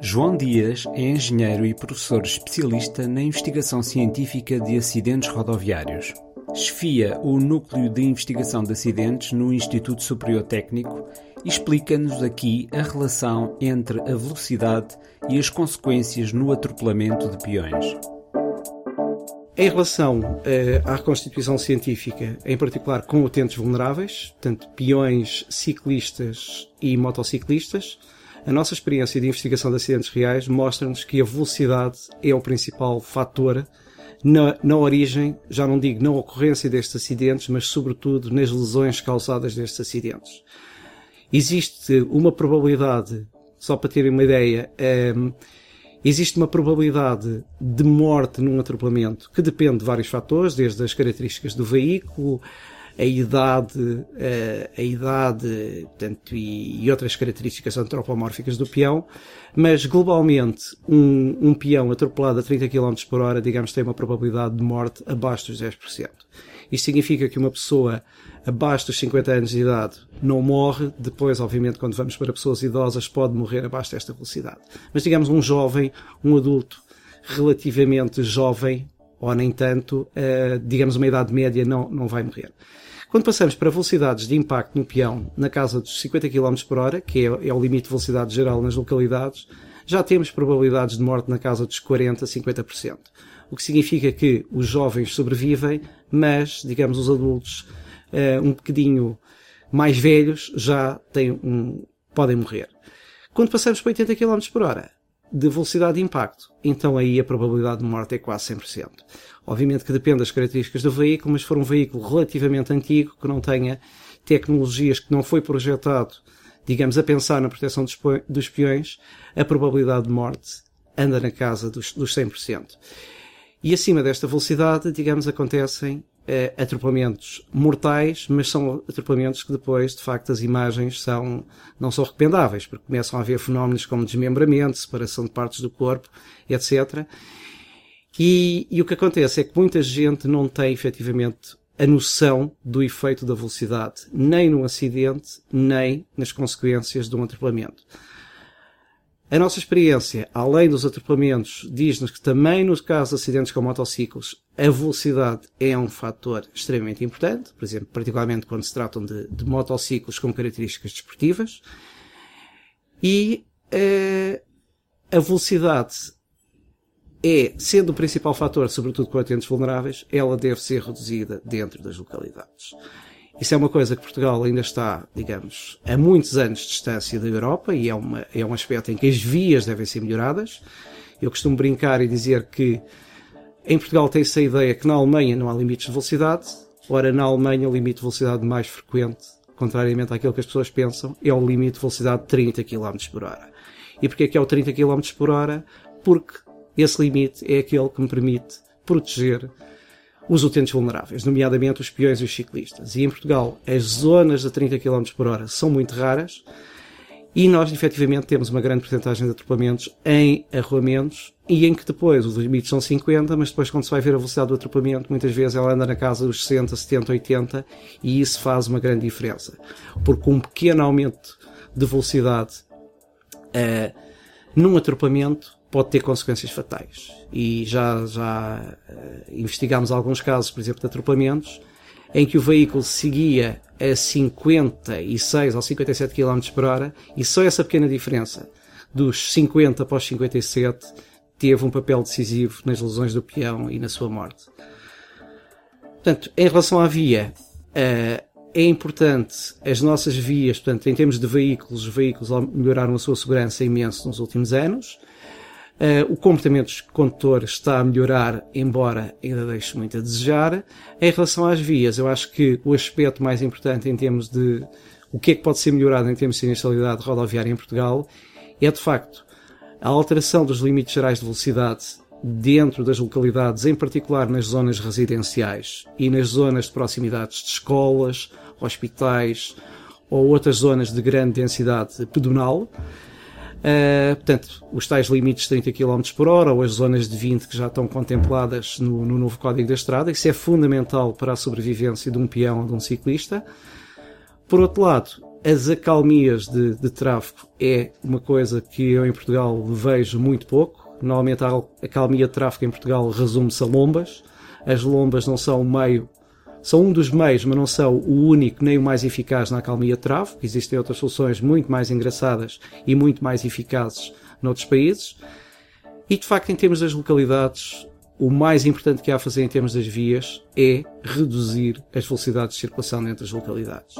João Dias é engenheiro e professor especialista na investigação científica de acidentes rodoviários. Chefia o Núcleo de Investigação de Acidentes no Instituto Superior Técnico e explica-nos aqui a relação entre a velocidade e as consequências no atropelamento de peões. Em relação eh, à reconstituição científica, em particular com utentes vulneráveis, portanto, peões, ciclistas e motociclistas, a nossa experiência de investigação de acidentes reais mostra-nos que a velocidade é o principal fator na, na, origem, já não digo na ocorrência destes acidentes, mas sobretudo nas lesões causadas destes acidentes. Existe uma probabilidade, só para terem uma ideia, ehm, existe uma probabilidade de morte num atropelamento que depende de vários fatores, desde as características do veículo, a idade, a, a idade portanto, e, e, outras características antropomórficas do peão, mas globalmente um, um peão atropelado a 30 km por hora, digamos, tem uma probabilidade de morte abaixo dos 10%. Isto significa que uma pessoa abaixo dos 50 anos de idade não morre, depois, obviamente, quando vamos para pessoas idosas, pode morrer abaixo desta velocidade. Mas, digamos, um jovem, um adulto relativamente jovem, ou nem tanto, uh, digamos, uma idade média, não, não vai morrer. Quando passamos para velocidades de impacto no peão na casa dos 50 km por hora, que é, é o limite de velocidade geral nas localidades, já temos probabilidades de morte na casa dos 40 a 50%. O que significa que os jovens sobrevivem, mas, digamos, os adultos uh, um bocadinho mais velhos já têm um, podem morrer. Quando passamos para 80 km por hora de velocidade de impacto, então aí a probabilidade de morte é quase 100%. Obviamente que depende das características do veículo, mas se for um veículo relativamente antigo, que não tenha tecnologias que não foi projetado, digamos, a pensar na proteção dos peões, a probabilidade de morte anda na casa dos, dos 100%. E acima desta velocidade, digamos, acontecem eh, atropelamentos mortais, mas são atropelamentos que depois, de facto, as imagens são, não são recomendáveis, porque começam a haver fenómenos como desmembramento, separação de partes do corpo, etc. E, e o que acontece é que muita gente não tem efetivamente a noção do efeito da velocidade, nem no acidente, nem nas consequências de um atropelamento. A nossa experiência, além dos atropelamentos, diz-nos que também nos casos de acidentes com motociclos, a velocidade é um fator extremamente importante, por exemplo, particularmente quando se tratam de, de motociclos com características desportivas. E uh, a velocidade é, sendo o principal fator, sobretudo com atentes vulneráveis, ela deve ser reduzida dentro das localidades. Isso é uma coisa que Portugal ainda está, digamos, a muitos anos de distância da Europa e é, uma, é um aspecto em que as vias devem ser melhoradas. Eu costumo brincar e dizer que em Portugal tem-se a ideia que na Alemanha não há limites de velocidade, ora na Alemanha o limite de velocidade mais frequente, contrariamente àquilo que as pessoas pensam, é o limite de velocidade de 30 km por hora. E porquê é que é o 30 km por hora? Porque esse limite é aquele que me permite proteger os utentes vulneráveis, nomeadamente os peões e os ciclistas. E em Portugal, as zonas de 30 km por hora são muito raras e nós, efetivamente, temos uma grande porcentagem de atropelamentos em arruamentos e em que depois os limites são 50, mas depois, quando se vai ver a velocidade do atropelamento, muitas vezes ela anda na casa dos 60, 70, 80 e isso faz uma grande diferença. Porque um pequeno aumento de velocidade uh, num atropelamento pode ter consequências fatais. E já, já uh, investigámos alguns casos, por exemplo, de atropelamentos, em que o veículo seguia a 56 ou 57 km por hora e só essa pequena diferença dos 50 para os 57 teve um papel decisivo nas lesões do peão e na sua morte. Portanto, em relação à via, uh, é importante as nossas vias, portanto, em termos de veículos, os veículos melhoraram a sua segurança imenso nos últimos anos. Uh, o comportamento dos condutores está a melhorar, embora ainda deixe muito a desejar. Em relação às vias, eu acho que o aspecto mais importante em termos de o que é que pode ser melhorado em termos de sinistralidade rodoviária em Portugal é, de facto, a alteração dos limites gerais de velocidade dentro das localidades, em particular nas zonas residenciais e nas zonas de proximidades de escolas, hospitais ou outras zonas de grande densidade pedonal. Uh, portanto, os tais limites de 30 km por hora ou as zonas de 20 que já estão contempladas no, no, novo Código da Estrada, isso é fundamental para a sobrevivência de um peão ou de um ciclista. Por outro lado, as acalmias de, de tráfego é uma coisa que eu em Portugal vejo muito pouco. Normalmente a acalmia de tráfego em Portugal resume-se a lombas. As lombas não são o meio, são um dos meios, mas não são o único nem o mais eficaz na acalmia de tráfego. Existem outras soluções muito mais engraçadas e muito mais eficazes noutros países. E de facto, em termos das localidades, o mais importante que há a fazer em termos das vias é reduzir as velocidades de circulação entre as localidades.